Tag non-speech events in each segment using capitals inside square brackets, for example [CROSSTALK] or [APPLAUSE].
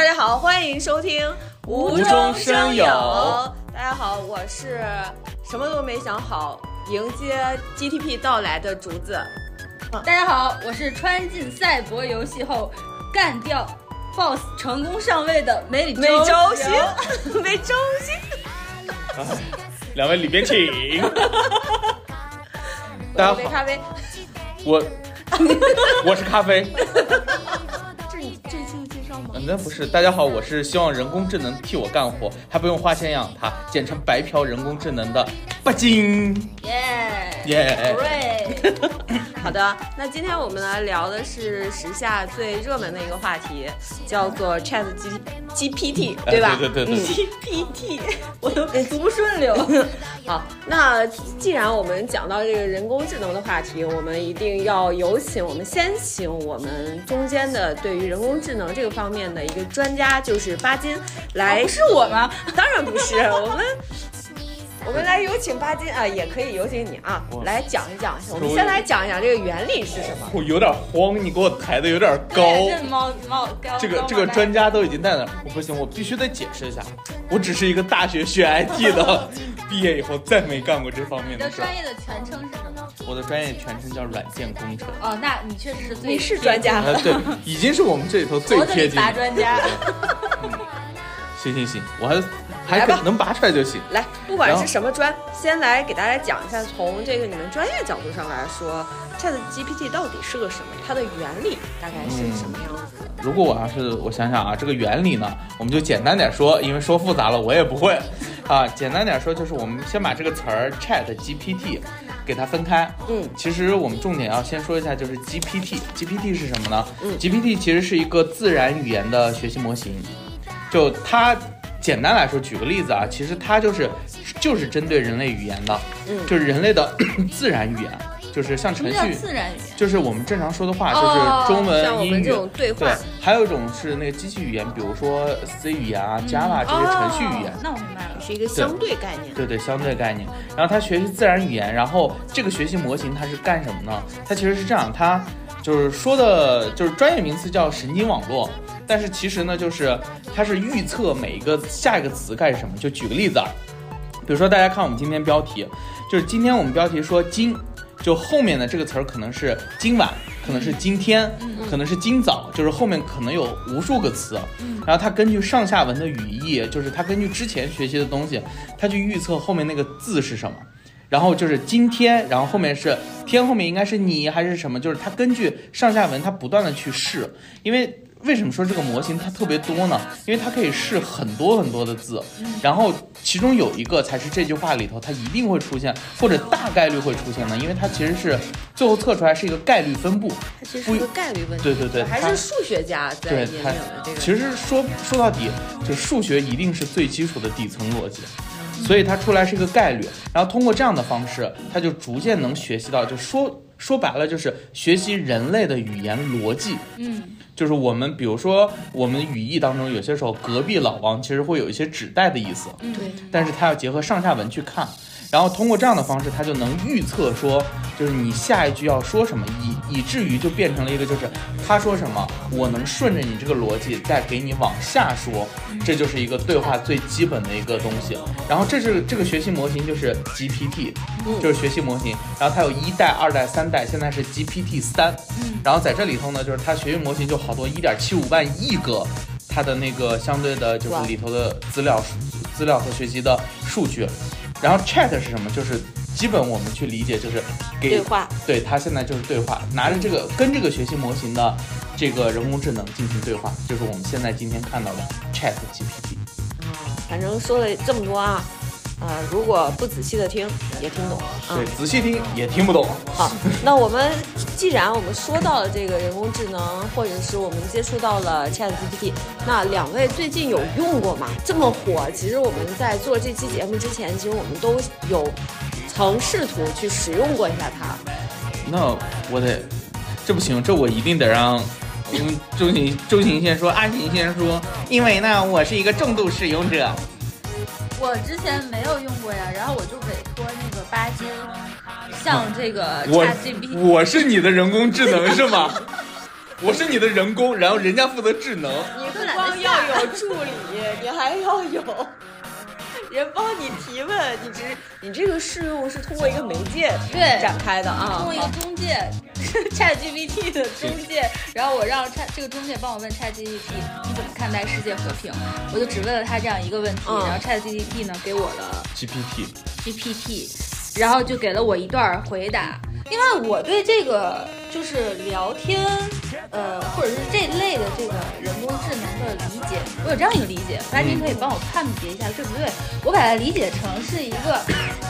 大家好，欢迎收听无中生有大家好，我是什么都没想好，迎接 GTP 到来的竹子。大家好，我是穿进赛博游戏后干掉 BOSS 成功上位的梅里每周行行，每周行。两位里边请。大家好，杯咖啡，我 [LAUGHS] 我是咖啡。嗯，那不是。大家好，我是希望人工智能替我干活，还不用花钱养它，简称白嫖人工智能的巴金。耶耶 [LAUGHS] 好的，那今天我们来聊的是时下最热门的一个话题，叫做 Chat G GPT，哎对吧？对对对对嗯 GPT，[LAUGHS] 我都读不顺溜。好，那既然我们讲到这个人工智能的话题，我们一定要有请我们先请我们中间的对于人工智能这个方面的一个专家，就是巴金来。不是我吗？[LAUGHS] 当然不是，我们我们来有请巴金啊，也可以有请你啊，来讲一讲。我们先来讲一讲这个原理是什么。我有点慌，你给我抬的有点高。这猫猫高这个这个专家都已经在那儿，我不行，我必须得解释一下，我只是一个大学学 IT 的，[LAUGHS] 毕业以后再没干过这方面你的的事儿专。业的全称是什么？我的专业全称叫软件工程。哦，那你确实是最你是专家呃，对，已经是我们这里头最贴近的。拔专家。行行行，我还还可能拔出来就行。来，不管是什么专，先来给大家讲一下，从这个你们专业角度上来说，Chat GPT 到底是个什么？它的原理大概是什么样子的？如果我要是我想想啊，这个原理呢，我们就简单点说，因为说复杂了我也不会啊。简单点说，就是我们先把这个词儿 Chat GPT 给它分开。嗯，其实我们重点要先说一下，就是 GPT。GPT 是什么呢？嗯 GPT 其实是一个自然语言的学习模型，就它简单来说，举个例子啊，其实它就是就是针对人类语言的，嗯就是人类的 [COUGHS] 自然语言，就是像程序。自然语言？就是我们正常说的话，哦就是中文、英语对话对，还有一种是那个机器语言，比如说 C 语言啊、Java 这些程序语言哦。那我明白了。是一个相对概念。对对，相对概念。然后它学习自然语言，然后这个学习模型它是干什么呢？它其实是这样，它就是说的，就是专业名词叫神经网络，但是其实呢，就是它是预测每一个下一个词干什么。就举个例子啊，比如说大家看我们今天标题，就是今天我们标题说今，就后面的这个词儿可能是今晚，可能是今天，可能是今早，就是后面可能有无数个词。然后它根据上下文的语义，就是它根据之前学习的东西，它去预测后面那个字是什么。然后就是今天，然后后面是天，后面应该是你还是什么？就是它根据上下文，它不断的去试。因为为什么说这个模型它特别多呢？因为它可以试很多很多的字，然后其中有一个才是这句话里头它一定会出现，或者大概率会出现的，因为它其实是最后测出来是一个概率分布。它其实是一个概率问题。对对对，还是数学家在对研究它的这个。其实说说到底，就数学一定是最基础的底层逻辑，所以它出来是一个概率，然后通过这样的方式，它就逐渐能学习到，就说说白了就是学习人类的语言逻辑。嗯，就是我们比如说我们语义当中有些时候隔壁老王其实会有一些指代的意思，对，但是它要结合上下文去看，然后通过这样的方式，它就能预测说，就是你下一句要说什么，以以至于就变成了一个，就是他说什么，我能顺着你这个逻辑再给你往下说，这就是一个对话最基本的一个东西。然后这是这个学习模型就是 GPT，就是学习模型，然后它有一代、二代、三代，现在是 GPT 三，然后在这里头呢，就是它学习模型就好多一点七五万亿个。它的那个相对的，就是里头的资料、资料和学习的数据，然后 Chat 是什么？就是基本我们去理解，就是给对话。对它现在就是对话，拿着这个跟这个学习模型的这个人工智能进行对话，就是我们现在今天看到的 Chat GPT。啊反正说了这么多啊，呃，如果不仔细的听也听不懂啊对。，仔细听也听不懂。好，那我们既然我们说到了这个人工智能，或者是我们接触到了 Chat GPT，那两位最近有用过吗？这么火，其实我们在做这期节目之前，其实我们都有曾试图去使用过一下它。那我得，这不行，这我一定得让。嗯，周行周行先说，安行先说，因为呢，我是一个重度使用者。我之前没有用过呀，然后我就委托那个巴金，向这个我是你的人工智能是吗？[LAUGHS] 我是你的人工，然后人家负责智能。你不光要有助理，你还要有人帮你提问，你只你这个试用是通过一个媒介对展开的啊通过一个中介，[LAUGHS] ChatGPT 的中介，然后我让 Chat 这个中介帮我问 ChatGPT 你怎么看待世界和平，我就只问了他这样一个问题，嗯然后 ChatGPT 呢给我了 GPT，GPT，然后就给了我一段回答。因为我对这个就是聊天，呃，或者是这类的这个人工智能的理解，我有这样一个理解，大家您可以帮我判别一下对不对？我把它理解成是一个，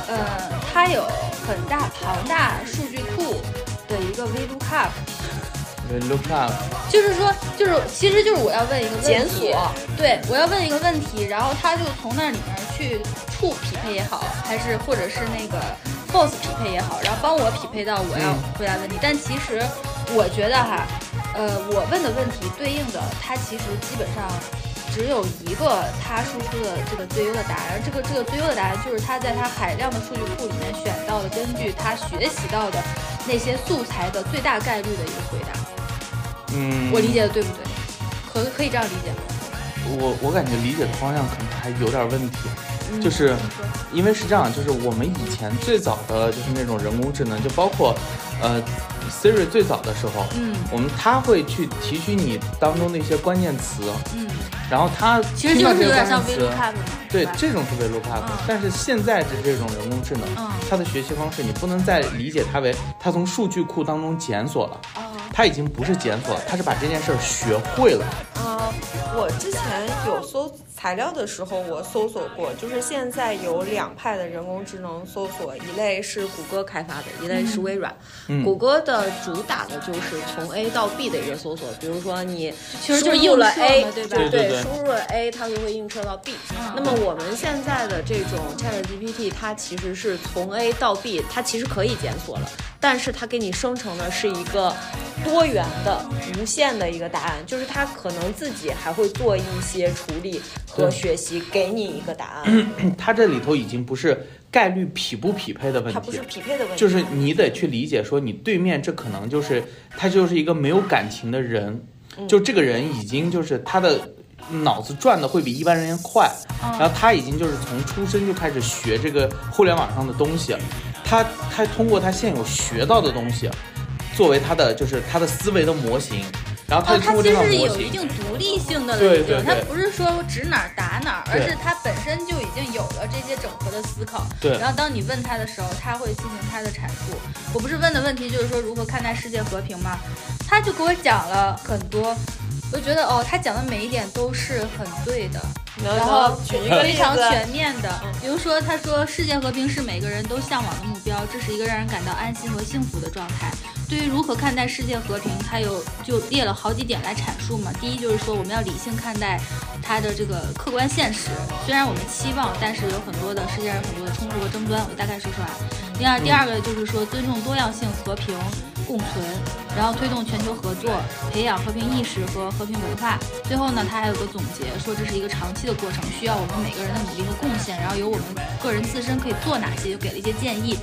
呃，它有很大庞大数据库的一个 VLOOKUP，look up，就是说，就是其实就是我要问一个问题检索，对我要问一个问题，然后它就从那里面去处匹配也好，还是或者是那个 false 匹配也好，然后帮我匹配到我要回答问题。但其实我觉得哈，呃，我问的问题对应的，它其实基本上只有一个它输出的这个最优的答案。这个这个最优的答案就是它在它海量的数据库里面选到的，根据它学习到的那些素材的最大概率的一个回答。嗯，我理解的对不对？可可以这样理解吗？我我感觉理解的方向可能还有点问题，嗯就是因为是这样，就是我们以前最早的就是那种人工智能，就包括呃 Siri 最早的时候，嗯我们它会去提取你当中的一些关键词，嗯，然后它其实是有点像关对，这种是 VLOOKUP，、嗯但是现在的这种人工智能，嗯它的学习方式你不能再理解它为它从数据库当中检索了，哦，它已经不是检索了，它是把这件事儿学会了。啊，我之前有搜材料的时候，我搜索过，就是现在有两派的人工智能搜索，一类是谷歌开发的，一类是微软。嗯谷歌的主打的就是从 A 到 B 的一个搜索，比如说你其实就是输入了 A，对吧对对对输入了 A，它就会映射到 B。嗯那么我们现在的这种 ChatGPT，它其实是从 A 到 B，它其实可以检索了，但是它给你生成的是一个多元的、无限的一个答案，就是它可能自己还会做一些处理和学习，给你一个答案。[CLEARS THROAT] 它这里头已经不是概率匹不匹配的问题它不是，匹配的问题，就是你得去理解说，你对面这可能就是他就是一个没有感情的人，就这个人已经就是他的脑子转的会比一般人快，然后他已经就是从出生就开始学这个互联网上的东西，他他通过他现有学到的东西，作为他的就是他的思维的模型，然后他其实是有一。定独立性的了，已经，对对对它不是说指哪儿打哪儿，而是它本身就已经有了这些整合的思考。对然后当你问他的时候，他会进行他的阐述。我不是问的问题就是说如何看待世界和平吗？他就给我讲了很多，我就觉得哦，他讲的每一点都是很对的。然后举一个非常，全面的，比如说他说世界和平是每个人都向往的目标，这是一个让人感到安心和幸福的状态。对于如何看待世界和平，他有就列了好几点来阐述嘛。第一就是说我们要理性看待它的这个客观现实，虽然我们期望，但是有很多的世界上有很多的冲突和争端，我大概说出来。第二，第二个就是说尊重多样性、和平共存，然后推动全球合作，培养和平意识和和平文化。最后呢，他还有个总结，说这是一个长期的过程，需要我们每个人的努力和贡献，然后有我们个人自身可以做哪些，就给了一些建议。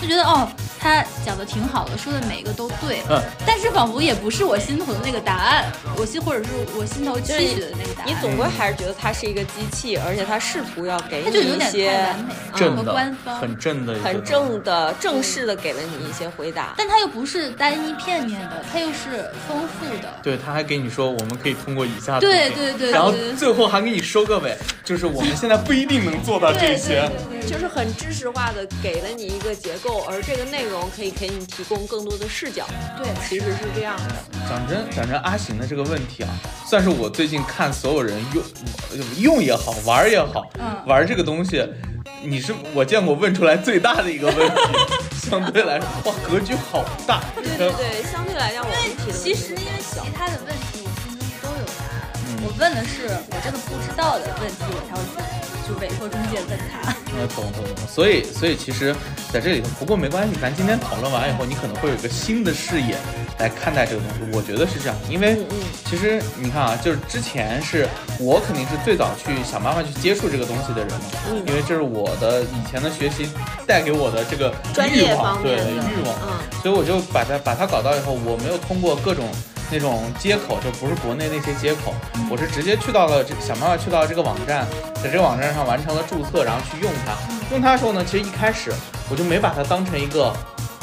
就觉得哦，他讲的挺好的，说的每一个都对，嗯但是仿佛也不是我心头的那个答案，我心或者是我心头就是期许的那个答案。你总归还是觉得它是一个机器，而且它试图要给你一些完美，和正的官方，很正的很正的、正式的给了你一些回答。但它又不是单一片面的，它又是丰富的。对，他还给你说我们可以通过以下对对对然后最后还给你收个尾，就是我们现在不一定能做到这些。就是很知识化的给了你一个结构，而这个内容可以给你提供更多的视角。对，其实是这样的。讲真，讲真，阿行的这个问题啊，算是我最近看所有人用用也好，玩也好，嗯玩这个东西，你是我见过问出来最大的一个问题。[LAUGHS] 相对来说，哇，格局好大。对对对，相对来讲，我们提的其实因为其他的问题我心中都有答案，我问的是我真的不知道的问题，我才会去就委托中介问他。呃，懂懂懂。所以，所以其实在这里头，不过没关系，咱今天讨论完以后，你可能会有一个新的视野来看待这个东西。我觉得是这样，因为其实你看啊，就是之前是我肯定是最早去想办法去接触这个东西的人嘛，嗯。因为这是我的以前的学习带给我的这个欲望，对欲望，嗯。所以我就把它把它搞到以后，我没有通过各种那种接口，就不是国内那些接口，我是直接去到了这想办法去到这个网站，在这个网站上完成了注册，然后去用它。用它的时候呢，其实一开始我就没把它当成一个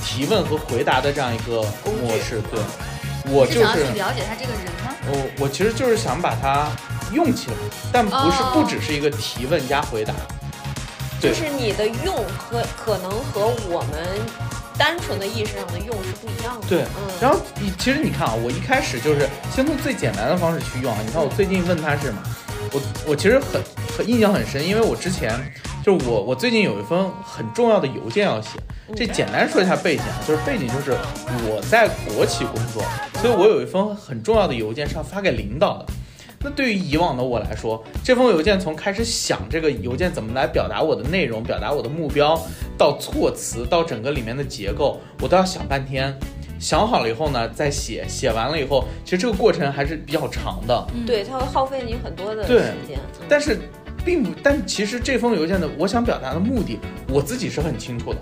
提问和回答的这样一个模式，对我是就是想要去了解他这个人吗？我我其实就是想把它用起来，但不是哦不只是一个提问加回答，对就是你的用和可能和我们单纯的意识上的用是不一样的。对嗯，然后你其实你看啊，我一开始就是先从最简单的方式去用啊。你看我最近问他是什么，我我其实很很印象很深，因为我之前就是我我最近有一封很重要的邮件要写。这简单说一下背景啊，就是背景就是我在国企工作，所以我有一封很重要的邮件是要发给领导的。那对于以往的我来说，这封邮件从开始想这个邮件怎么来表达我的内容、表达我的目标，到措辞，到整个里面的结构，我都要想半天。想好了以后呢，再写，写完了以后，其实这个过程还是比较长的。嗯对，它会耗费你很多的时间。嗯但是，并不，但其实这封邮件的我想表达的目的，我自己是很清楚的。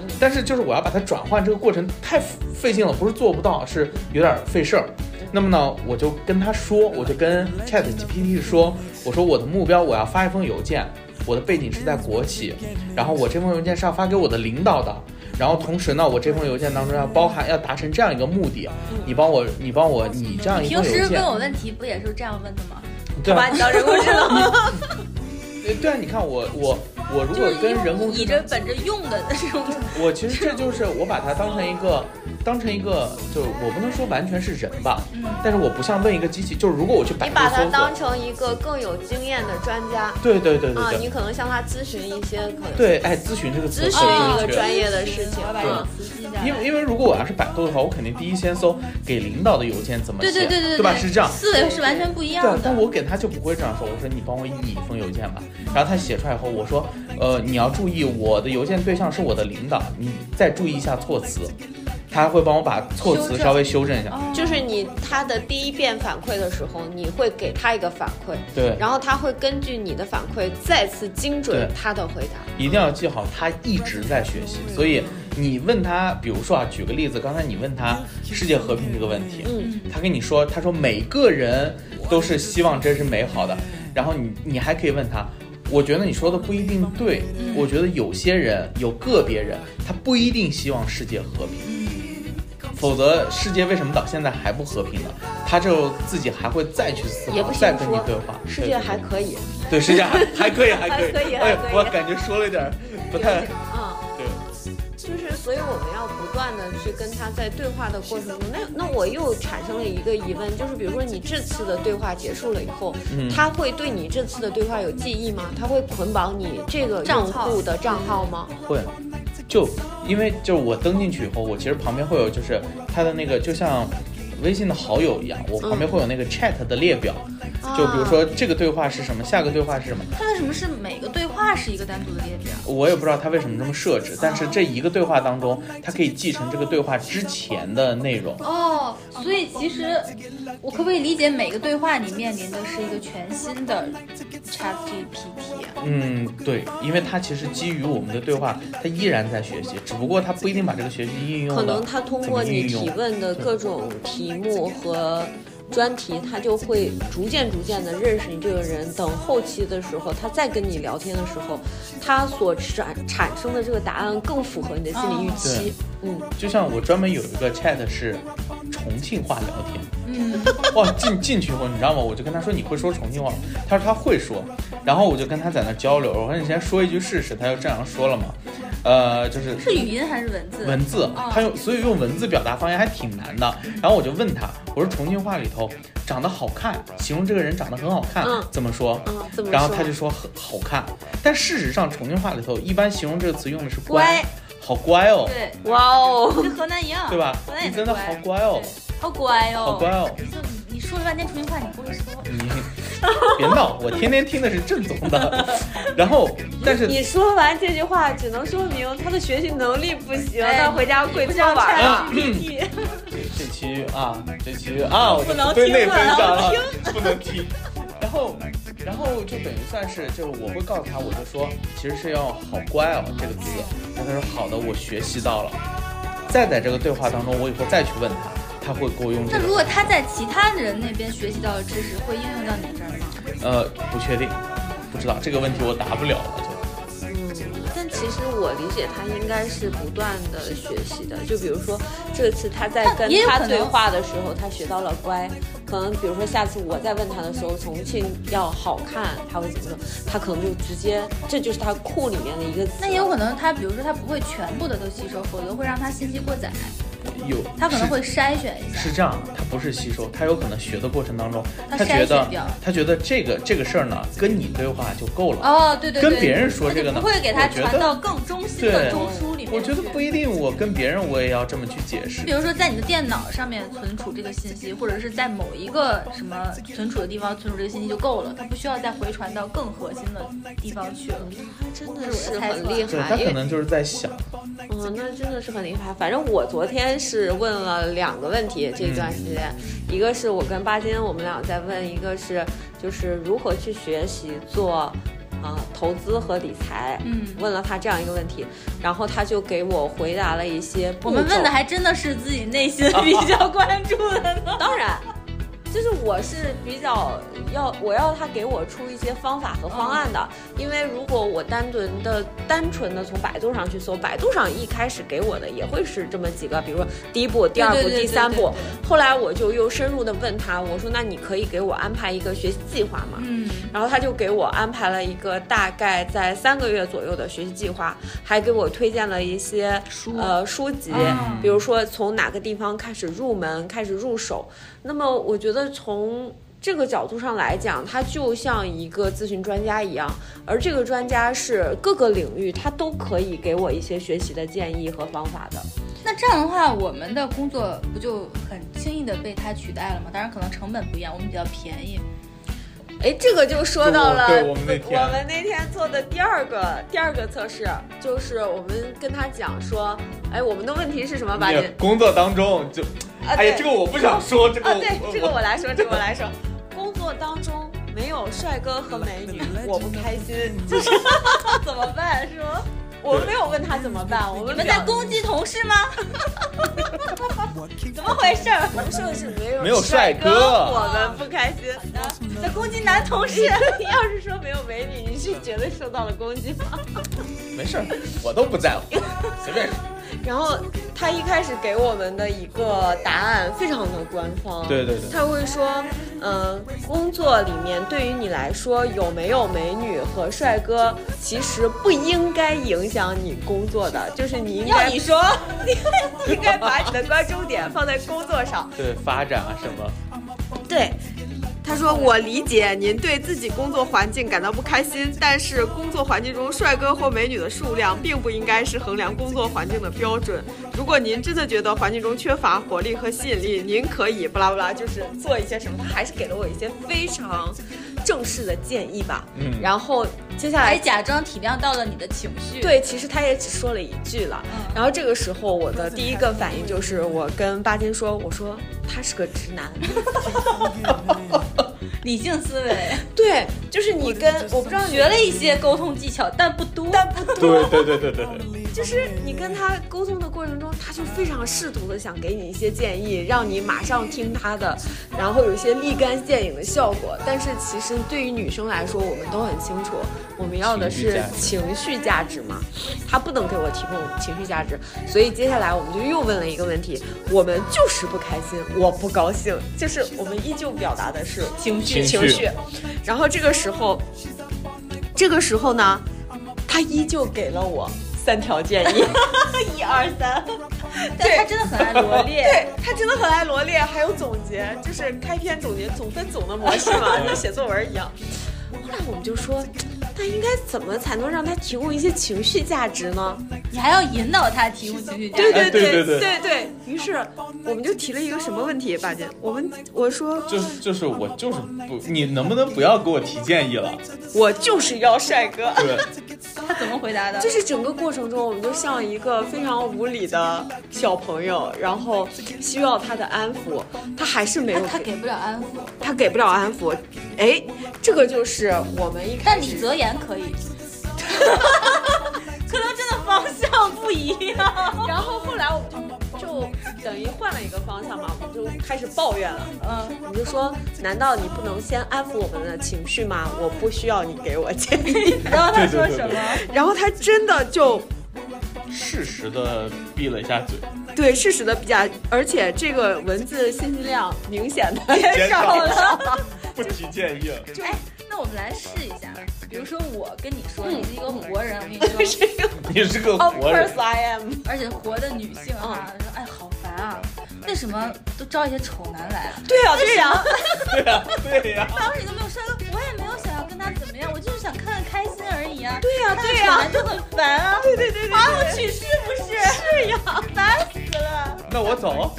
嗯但是就是我要把它转换这个过程太费劲了，不是做不到，是有点费事儿。那么呢，我就跟他说，我就跟 Chat GPT 说，我说我的目标我要发一封邮件，我的背景是在国企，然后我这封邮件是要发给我的领导的。然后同时呢，我这封邮件当中要包含要达成这样一个目的，你帮我，你帮我，你这样一平封邮件平时问，我问题不也是这样问的吗？对吧你当人工智能吗？对对啊，你看我我我如果跟人工智能本着用的这种，我其实这就是我把它当成一个，当成一个，就是我不能说完全是人吧，嗯但是我不像问一个机器，就是如果我去百你把它度搜索，当成一个更有经验的专家对对对对啊，对，你可能向他咨询一些可能对，哎，咨询这个词咨询一个专业的事情。因为因为如果我要是百度的话，我肯定第一先搜给领导的邮件怎么写，对对对对吧？是这样。思维是完全不一样对啊的。，但我给他就不会这样说。我说你帮我拟一封邮件吧，然后他写出来以后，我说，呃，你要注意，我的邮件对象是我的领导，你再注意一下措辞。他还会帮我把措辞稍微修正一下。哦。就是你他的第一遍反馈的时候，你会给他一个反馈，对，然后他会根据你的反馈再次精准他的回答。一定要记好，他一直在学习，所以你问他，比如说啊，举个例子，刚才你问他世界和平这个问题，嗯，他跟你说，他说每个人都是希望真是美好的，然后你你还可以问他，我觉得你说的不一定对，我觉得有些人有个别人他不一定希望世界和平。否则，世界为什么到现在还不和平呢？他就自己还会再去思考，再跟你对话。世界还可以，对世界还 [LAUGHS] 还可以，还可以，还可以我感觉说了一点儿不太啊、对。就是，所以我们要不断的去跟他在对话的过程中，那那我又产生了一个疑问，就是比如说你这次的对话结束了以后，嗯他会对你这次的对话有记忆吗？他会捆绑你这个账户的账号吗？会，就因为就是我登进去以后，我其实旁边会有就是它的那个就像微信的好友一样，我旁边会有那个 chat 的列表，就比如说这个对话是什么，下个对话是什么，它为什么是每个对话是一个单独的列表？我也不知道它为什么这么设置，但是这一个对话当中，它可以继承这个对话之前的内容。哦，所以其实我可不可以理解每个对话你面临的是一个全新的 Chat GPT 啊？嗯，对，因为它其实基于我们的对话，它依然在学习，只不过它不一定把这个学习应用了可能它通过你提问的各种题目和专题，他就会逐渐逐渐的认识你这个人。等后期的时候，他再跟你聊天的时候，他所产产生的这个答案更符合你的心理预期。嗯，就像我专门有一个 chat 是重庆话聊天，嗯，哇，进进去后，你知道吗？我就跟他说你会说重庆话吗，他说他会说，然后我就跟他在那交流，我说你先说一句试试，他就这样说了嘛，呃，就是是语音还是文字？文字哦，他用所以用文字表达方言还挺难的。然后我就问他，我说重庆话里头长得好看，形容这个人长得很好看，嗯怎么说？嗯怎么说然后他就说很好看，但事实上重庆话里头一般形容这个词用的是乖好乖哦，对，哇哦，跟河南一样，对吧河南也你真的好乖哦对好乖哦，好乖哦。你就你说了半天重庆话，你不会说。你 [LAUGHS] 别闹，我天天听的是正宗的。[LAUGHS] 然后，但是你说完这句话，只能说明他的学习能力不行，哎他回家跪搓板了。这期啊，这期啊，我不能对内听了分享了不，不能听。然后，然后就等于算是，就是我会告诉他，我就说，其实是要好乖哦这个字。然后他说好的，我学习到了。再在这个对话当中，我以后再去问他，他会给我用这个。那如果他在其他人那边学习到的知识，会应用到你这儿吗？呃，不确定，不知道这个问题我答不了了就。嗯，但其实我理解他应该是不断的学习的。就比如说这次他在跟他对话的时候，他学到了乖。可能比如说下次我再问他的时候，重庆要好看，他会怎么说？他可能就直接这就是他库里面的一个词。那也有可能他，比如说他不会全部的都吸收，否则会让他信息过载，有，他可能会筛选一下。是这样，他不是吸收，他有可能学的过程当中，他他觉得他觉得这个这个事儿呢，跟你对话就够了。哦，对对对，跟别人说这个呢不会给他传到更中心的中枢里面我觉得不一定，我跟别人我也要这么去解释比。如说，在你的电脑上面存储这个信息，或者是在某一个什么存储的地方存储这个信息就够了，他不需要再回传到更核心的地方去了。真的是很厉害，他可能就是在想，嗯，那真的是很厉害。反正我昨天是问了两个问题，这段时间，一个是我跟巴金我们俩在问，一个是就是如何去学习做。啊、投资和理财，嗯问了他这样一个问题，然后他就给我回答了一些。我们问的还真的是自己内心比较关注的呢。[LAUGHS] 当然，就是我是比较要我要他给我出一些方法和方案的，因为如果我单纯的单纯的从百度上去搜，百度上一开始给我的也会是这么几个，比如说第一步、第二步、第三步。后来我就又深入的问他，我说那你可以给我安排一个学习计划吗？嗯，然后他就给我安排了一个大概在三个月左右的学习计划，还给我推荐了一些书呃书籍，嗯比如说从哪个地方开始入门，开始入手。那么我觉得从这个角度上来讲，他就像一个咨询专家一样，而这个专家是各个领域他都可以给我一些学习的建议和方法的。那这样的话，我们的工作不就很轻易的被他取代了吗？当然，可能成本不一样，我们比较便宜。哎，这个就说到了对我们那天我们那天做的第二个第二个测试，就是我们跟他讲说，哎，我们的问题是什么？把你工作当中就，啊，哎呀，这个我不想说，这个啊，对，这个我来说，这个我来说。工作当中没有帅哥和美女，我不开心，就是 [LAUGHS] 怎么办？是吗？我们没有问他怎么办，我们你们在攻击同事吗？[LAUGHS] 怎么回事？我们说的是没有没有帅哥，我们不开心。在攻击男同事？[LAUGHS] 要是说没有美女，你是绝对受到了攻击吗？没事儿，我都不在乎，随便说。然后他一开始给我们的一个答案非常的官方，对对对。他会说，嗯、工作里面对于你来说有没有美女和帅哥，其实不应该影响你工作的，就是你应该要你说，[LAUGHS] 你应该把你的关注点放在工作上。对发展啊什么，对，他说：“我理解您对自己工作环境感到不开心，但是工作环境中帅哥或美女的数量并不应该是衡量工作环境的标准。如果您真的觉得环境中缺乏活力和吸引力，您可以不拉不拉，就是做一些什么。他还是给了我一些非常正式的建议吧。嗯然后接下还来假装体谅到了你的情绪。，对，其实他也只说了一句了。嗯然后这个时候，我的第一个反应就是，我跟巴金说：“我说他是个直男。[LAUGHS] ”理性思维，对，就是你跟我不知道学了一些沟通技巧，但不多。但不多，对对对对对对，就是你跟他沟通的过程中，他就非常试图的想给你一些建议，让你马上听他的，然后有一些立竿见影的效果。但是其实对于女生来说，我们都很清楚，我们要的是情绪价值嘛，他不能给我提供情绪价值。所以接下来我们就又问了一个问题，我们就是不开心，我不高兴，就是我们依旧表达的是情绪情绪。然后这个时候，这个时候呢，他依旧给了我三条建议。[LAUGHS] 一二三，对他真的很爱罗列。对他真的很爱罗列，还有总结，就是开篇总结总分总的模式嘛，[LAUGHS] 跟写作文一样。后来我们就说，那应该怎么才能让他提供一些情绪价值呢？你还要引导他提供情绪价值。哎对对对对对对于是我们就提了一个什么问题，八姐？我们我说就是就是我就是不，你能不能不要给我提建议了？我就是要帅哥。对，他怎么回答的？就是整个过程中，我们就像一个非常无理的小朋友，然后需要他的安抚，他还是没有他给不了安抚，他给不了安抚，哎，这个就是我们一开始但李泽言可以。[LAUGHS] 可能真的方向不不一样。然后后来我们就就等于换了一个方向嘛，我们就开始抱怨了。嗯，我就说，难道你不能先安抚我们的情绪吗？我不需要你给我建议。然后他说对对对什么？然后他真的就适时的闭了一下嘴，对适时的闭下，而且这个文字信息量明显的减少了。[LAUGHS] 不提建议了。哎，那我们来试一下，比如说我跟你说，嗯你是一个活人，我跟你说，[LAUGHS] 你是个 Of 活人 course，I am。而且活的女性啊，说哎好烦啊，为什么都招一些丑男来啊？对呀、对呀、[LAUGHS] 对呀，对呀。当时你都没有帅哥，我也没有想要跟他怎么样，我就是想看看开心而已啊。对呀、看对呀、丑男就很烦啊。[LAUGHS] 对对对对把我娶是不是？是呀。烦死了。那我走。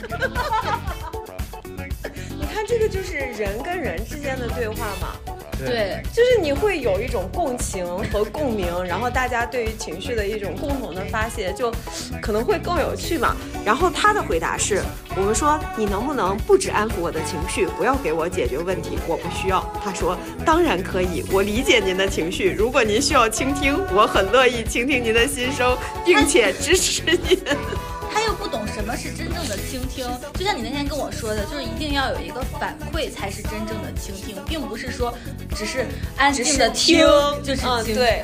你看，这个就是人跟人之间的对话嘛。对，就是你会有一种共情和共鸣，然后大家对于情绪的一种共同的发泄，就可能会更有趣嘛。然后他的回答是：我们说你能不能不只安抚我的情绪，不要给我解决问题，我不需要。他说当然可以，我理解您的情绪，如果您需要倾听，我很乐意倾听您的心声，并且支持您。不懂什么是真正的倾听，就像你那天跟我说的，就是一定要有一个反馈才是真正的倾听，并不是说只是安静的听就是嗯，倾听。对。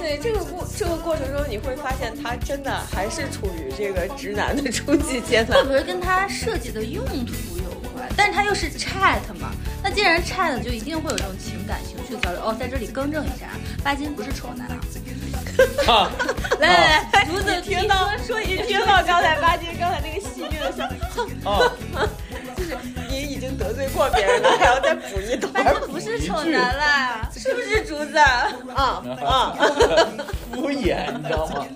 对这个过这个过程中，你会发现他真的还是处于这个直男的初级阶段会。不会跟他设计的用途有关？但是他又是 chat 嘛，那既然 chat 就一定会有这种情感情绪的交流。哦，在这里更正一下，巴金不是丑男啊。啊，来 [LAUGHS] 来来，竹子听到说一你听到刚才巴金刚才那个戏谑的声，啊，[LAUGHS] 就是你已经得罪过别人了，还要再补一刀巴金不是丑男啦，[LAUGHS] 是不是竹子？啊啊！敷衍，你知道吗？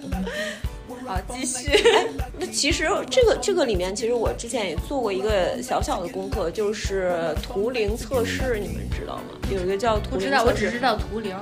好，继续。[LAUGHS] 那其实这个这个里面，其实我之前也做过一个小小的功课，就是图灵测试，你们知道吗？有一个叫图不知道，我灵测试。只知道图灵。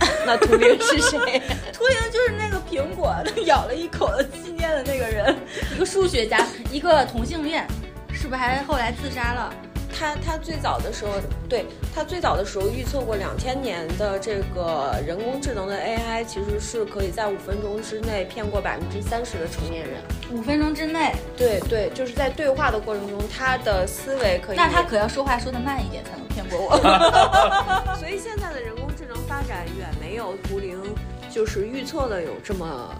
[LAUGHS] 那图灵是谁？[LAUGHS] 图灵就是那个苹果咬了一口的纪念的那个人，一个数学家，一个同性恋，是不是还后来自杀了？他他最早的时候，对他最早的时候预测过两千年的这个人工智能的 AI，其实是可以在五分钟之内骗过百分之三十的成年人。五分钟之内，对对，就是在对话的过程中，他的思维可以。那他可要说话说的慢一点才能骗过我。[LAUGHS] [LAUGHS] 所以现在的人工智能发展远没有图灵就是预测的有这么、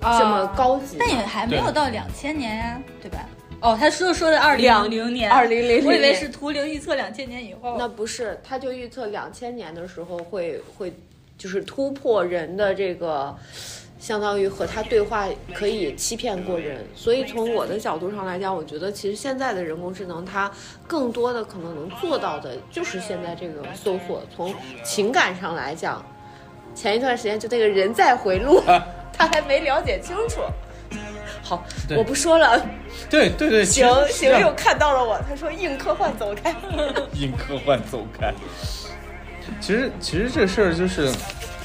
这么高级。但也还没有到两千年呀，对吧？哦，他说说的二零两零年，二零零零，我以为是图灵预测两千年以后。那不是，他就预测两千年的时候会会就是突破人的这个。相当于和他对话可以欺骗过人，所以从我的角度上来讲，我觉得其实现在的人工智能，它更多的可能能做到的就是现在这个搜索。从情感上来讲，前一段时间就那个人在回路，[LAUGHS] 他还没了解清楚。好，我不说了。对对对，行行又看到了我，他说硬科幻走开。[LAUGHS] 硬科幻走开。其实其实这事儿就是，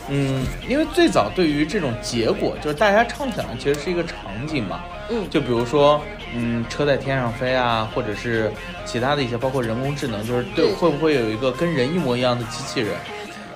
嗯，因为最早对于这种结果，就是大家畅想的其实是一个场景嘛，嗯就比如说，嗯，车在天上飞啊，或者是其他的一些，包括人工智能，就是对对会不会有一个跟人一模一样的机器人，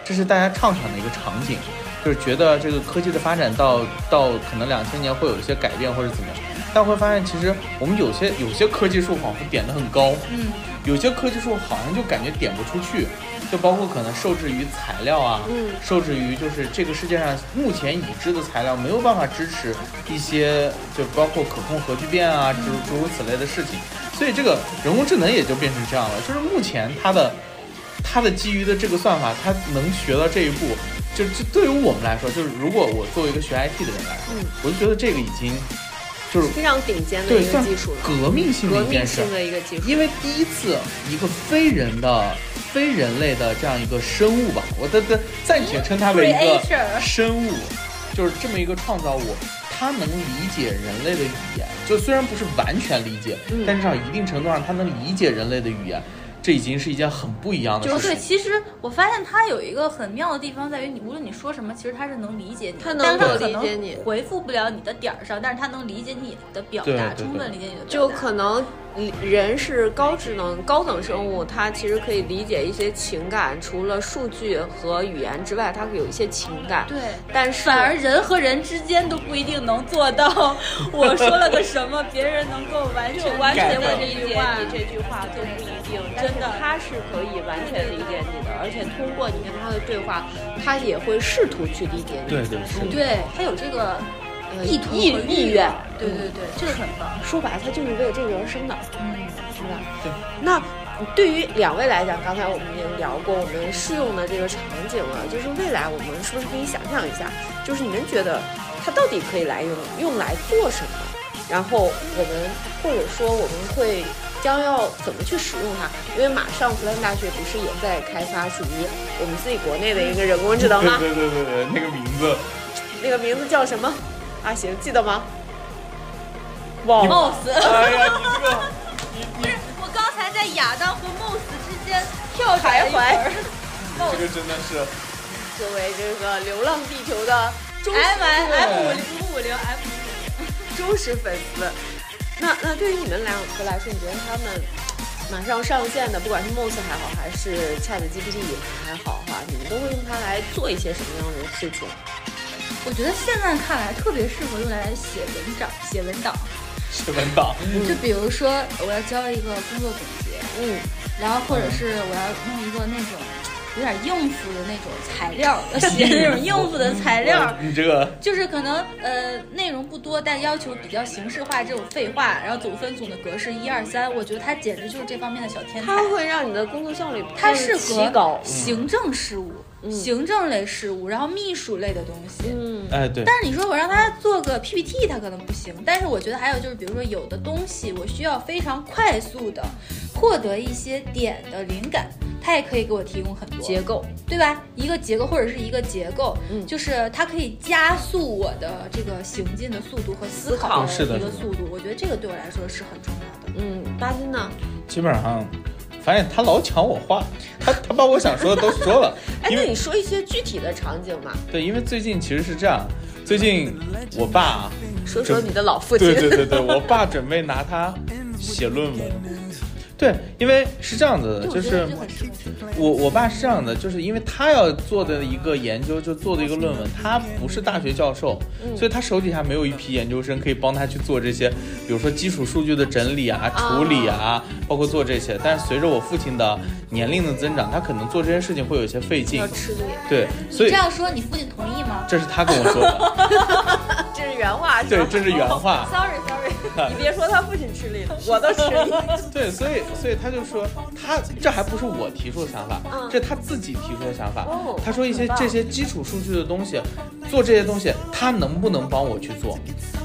这是大家畅想的一个场景，就是觉得这个科技的发展到到可能两千年会有一些改变或者怎么样，但会发现其实我们有些有些科技树仿佛点得很高，嗯，有些科技树好像就感觉点不出去，就包括可能受制于材料啊，嗯。受制于就是这个世界上目前已知的材料没有办法支持一些，就包括可控核聚变啊，诸诸如此类的事情，所以这个人工智能也就变成这样了，就是目前它的它的基于的这个算法，它能学到这一步，就就对于我们来说，就是如果我作为一个学 IT 的人来说，嗯我就觉得这个已经就是非常顶尖的一个算技术了，革命性的革一件事命性。的一个技术。因为第一次一个非人的、非人类的这样一个生物吧，我的的暂且称它为一个生物，就是这么一个创造物，它能理解人类的语言，就虽然不是完全理解，嗯但至少一定程度上它能理解人类的语言。这已经是一件很不一样的就是对，其实我发现他有一个很妙的地方，在于你无论你说什么，其实他是能理解你的，他能够但是可能理解你回复不了你的点儿上，但是他能理解你的表达，充分理解你的表达。就可能人是高智能、高等生物，它其实可以理解一些情感，除了数据和语言之外，它会有一些情感。对，但是反而人和人之间都不一定能做到。我说了个什么，别人能够完全完全的的理解。你这句话都不一定，真的他是可以完全理解你的，而且通过你跟他的对话，他也会试图去理解你。对对是对他有这个呃意图意意愿，对对对，这个很棒。说白了，他就是为了这个而生的。嗯，是吧？对。那对于两位来讲，刚才我们已经聊过我们试用的这个场景了，就是未来我们是不是可以想象一下，就是你们觉得它到底可以来用用来做什么？然后我们或者说我们会将要怎么去使用它？因为马上复旦大学不是也在开发属于我们自己国内的一个人工智能吗？对对对对，那个名字那个名字叫什么？阿行记得吗？忘了。mouse，哎呀，[LAUGHS] 你这个不是我刚才在亚当和 mouse 之间跳徘徊这个真的是作为这个《流浪地球》的忠实 M 粉 M 五零五五零 M 忠实粉丝。那那对于你们两个来说，你觉得他们马上上线的，不管是 Mos 还好，还是 Chat GPT 还好哈，你们都会用它来做一些什么样的事情？我觉得现在看来特别适合用来写文章、写文档。写文档，就比如说，我要交一个工作总结，嗯，然后或者是我要弄一个那种有点应付的那种材料，要写那种应付的材料。[LAUGHS] 你这个就是可能呃内容不多，但要求比较形式化这种废话，然后总分总的格式一二三，我觉得它简直就是这方面的小天才。它会让你的工作效率它适提高合。行政事务、行政类事务，然后秘书类的东西。嗯，哎对，但是你说我让他做个 PPT，他可能不行。但是我觉得还有就是，比如说有的东西我需要非常快速的获得一些点的灵感，他也可以给我提供很多结构，对吧？一个结构或者是一个结构，嗯就是它可以加速我的这个行进的速度和思考的一个速度。我觉得这个对我来说是很重要的。嗯，巴金呢？基本上发现他老抢我话，他他把我想说的都说了，[LAUGHS] 哎，那你说一些具体的场景嘛？对，因为最近其实是这样，最近我爸啊，说说你的老父亲。对对对对，我爸准备拿他写论文。对，因为是这样子的，就是我我我爸是这样的，就是因为他要做的一个研究，就做的一个论文，他不是大学教授，所以他手底下没有一批研究生可以帮他去做这些，比如说基础数据的整理啊、处理啊，包括做这些。但是随着我父亲的年龄的增长，他可能做这些事情会有一些费劲。要，吃力，对，所以这样说，你父亲同意吗？这是他跟我说的，[LAUGHS] 这是原话，对，这是原话。？Sorry Sorry，你别说他父亲吃力了，我都吃力。[LAUGHS] 对，所以所以他就说，他这还不是我提出的想法，嗯这他自己提出的想法。哦他说一些这些基础数据的东西，做这些东西，他能不能帮我去做？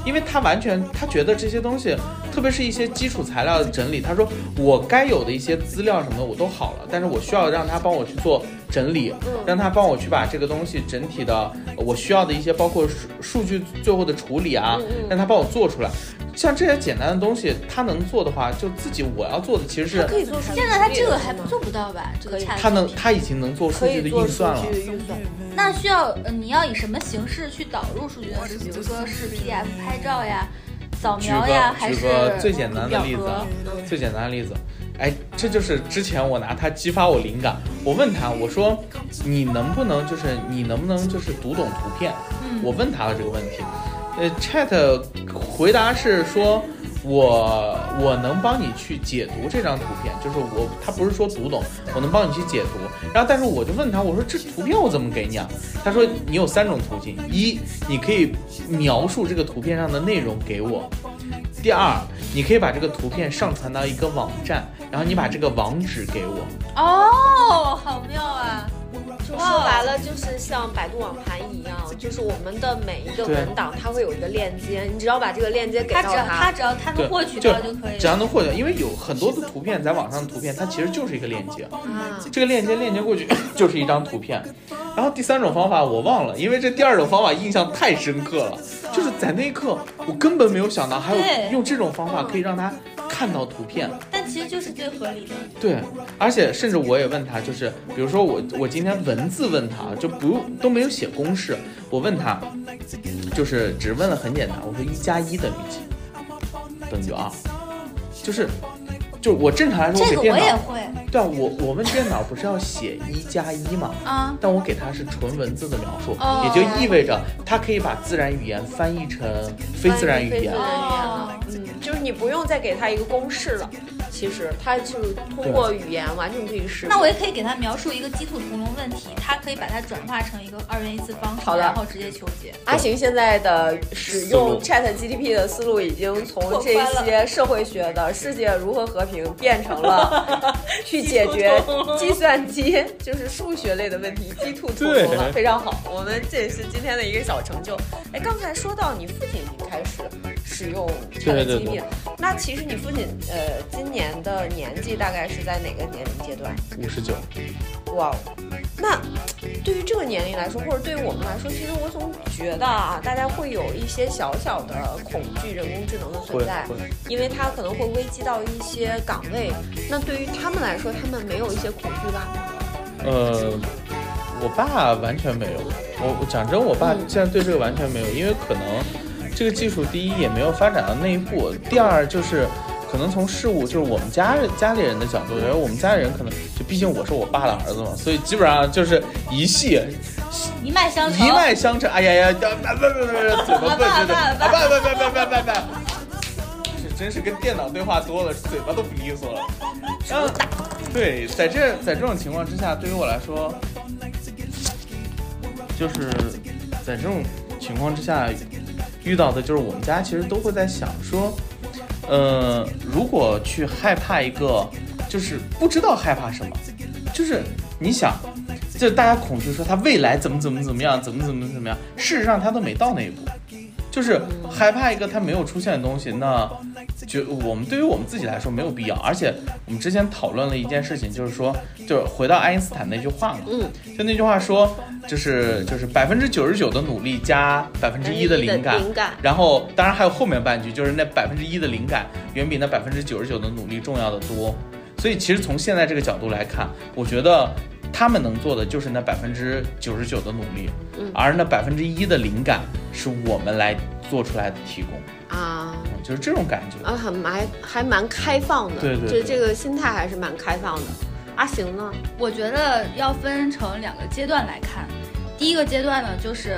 因为他完全他觉得这些东西，特别是一些基础材料的整理，他说我该有的一些资料什么的我都好了，但是我需要让他帮我去做整理，让他帮我去把这个东西整体的我需要的一些包括数数据最后的处理啊，让他帮我做出来。像这些简单的东西，他能做的话，就自己我要做的其实是可以做数据现在他这个还做不到吧？这个可以他能，他已经能做数据的可以做数运算了。据运算。那需要呃，你要以什么形式去导入数据呢？是比如说是 PDF 拍照呀、扫描呀，还个是举个最简单的例子最简单的例子，哎，这就是之前我拿它激发我灵感。我问他，我说你能不能就是你能不能就是读懂图片？嗯我问他了这个问题。呃，Chat 回答是说。我我能帮你去解读这张图片，就是我他不是说读懂，我能帮你去解读。然后但是我就问他，我说这图片我怎么给你啊？他说你有三种途径，一你可以描述这个图片上的内容给我，第二，你可以把这个图片上传到一个网站，然后你把这个网址给我。哦，好妙啊！就说白了，就是像百度网盘一样，就是我们的每一个文档，它会有一个链接，你只要把这个链接给到他只要他只要他能获取到就可以只要。能获取，因为有很多的图片在网上的图片，它其实就是一个链接，啊，这个链接链接过去 [LAUGHS] 就是一张图片。然后第三种方法我忘了，因为这第二种方法印象太深刻了，就是在那一刻我根本没有想到还有用这种方法可以让他看到图片。其实就是最合理的。对，而且甚至我也问他，就是比如说我我今天文字问他，就不用都没有写公式，我问他，就是只问了很简单，我说一加一等于几？等于二，就是就我正常来说这个给电脑，我也会对啊，我我们电脑不是要写一加一吗？啊。但我给它是纯文字的描述，哦也就意味着它可以把自然语言翻译成非自然语言非自。然语言嗯，就是你不用再给它一个公式了，其实它就是通过语言完全可以识别。那我也可以给它描述一个鸡兔同笼问题，它可以把它转化成一个二元一次方程，好的然后直接求解。阿行现在的使用 Chat GPT 的思路已经从这些社会学的世界如何和平，变成了 [LAUGHS] 去解决计算机就是数学类的问题，鸡兔同笼了，对非常好。我们这也是今天的一个小成就。哎，刚才说到你父亲已经开始使用对 GPT 对了，那其实你父亲呃今年的年纪大概是在哪个年龄阶段？五十九，哇哦，那对于这个年龄来说，或者对于我们来说，其实我总觉得啊，大家会有一些小小的恐惧人工智能的存在，因为它可能会危及到一些岗位。那对于他们来说，他们没有一些恐惧吧？呃，我爸完全没有。我我讲真，我爸嗯现在对这个完全没有，因为可能这个技术第一也没有发展到那一步，第二就是可能从事物就是我们家家里人的角度，因为我们家里人可能就毕竟我是我爸的儿子嘛，所以基本上就是一系一脉相承。一脉相承。哎呀呀，不不不不，嘴巴笨对对，啊不不不不不不不。这真是跟电脑对话多了，嘴巴都不利索了。然后，对，在这在这种情况之下，对于我来说，就是在这种情况之下遇到的，就是我们家其实都会在想说，呃，如果去害怕一个，就是不知道害怕什么，就是你想，就大家恐惧说他未来怎么怎么怎么样，怎么怎么怎么样，事实上他都没到那一步。就是害怕一个它没有出现的东西，那就我们对于我们自己来说没有必要。而且我们之前讨论了一件事情，就是说，就是回到爱因斯坦那句话嘛，嗯，就那句话说，就是就是百分之九十九的努力加百分之一的灵感，灵感，然后当然还有后面半句，就是那百分之一的灵感远比那百分之九十九的努力重要的多。所以其实从现在这个角度来看，我觉得他们能做的就是那百分之九十九的努力，嗯而那百分之一的灵感是我们来做出来的提供，啊。嗯就是这种感觉。啊，很蛮还蛮开放的，对对对这这个心态还是蛮开放的。阿行呢？我觉得要分成两个阶段来看。第一个阶段呢，就是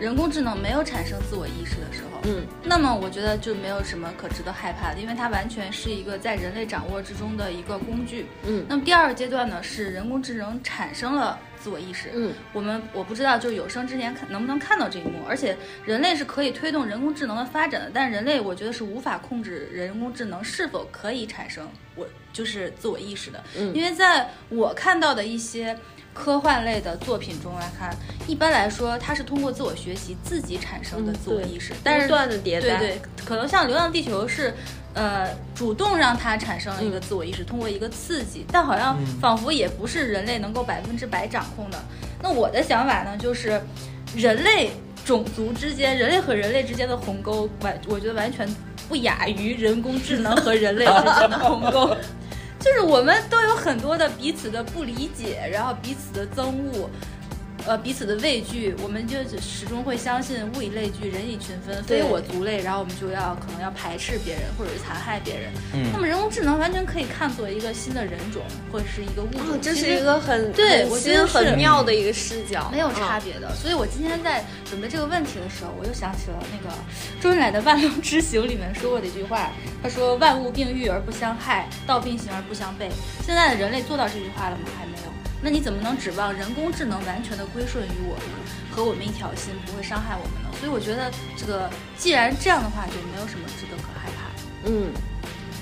人工智能没有产生自我意识的时候，嗯那么我觉得就没有什么可值得害怕的，因为它完全是一个在人类掌握之中的一个工具。嗯那么第二个阶段呢，是人工智能产生了自我意识。嗯我们我不知道，就有生之年看能不能看到这一幕，而且人类是可以推动人工智能的发展的，但人类我觉得是无法控制人工智能是否可以产生我就是自我意识的，嗯因为在我看到的一些科幻类的作品中来看，一般来说它是通过自我学习自己产生的自我意识，但是不断的迭代，对对，可能像《流浪地球》是，呃，主动让它产生了一个自我意识，通过一个刺激，但好像仿佛也不是人类能够百分之百掌控的。那我的想法呢，就是人类种族之间，人类和人类之间的鸿沟完，我觉得完全不亚于人工智能和人类之间的鸿沟。[LAUGHS] 就是我们都有很多的彼此的不理解，然后彼此的憎恶，呃，彼此的畏惧，我们就始终会相信物以类聚，人以群分，非我族类，然后我们就要可能要排斥别人，或者是残害别人。那嗯，么人工智能完全可以看作一个新的人种，或者是一个物种，哦，这是一个很很对我觉得很妙的一个视角，没有差嗯别的。所以我今天在准备这个问题的时候，我又想起了那个周恩来的《万龙之行》里面说过的一句话，他说：“万物并育而不相害，道并行而不相悖。”现在的人类做到这句话了吗？还没有。那你怎么能指望人工智能完全的归顺于我们，和我们一条心，不会伤害我们呢？所以我觉得这个既然这样的话，就没有什么值得可害怕。嗯，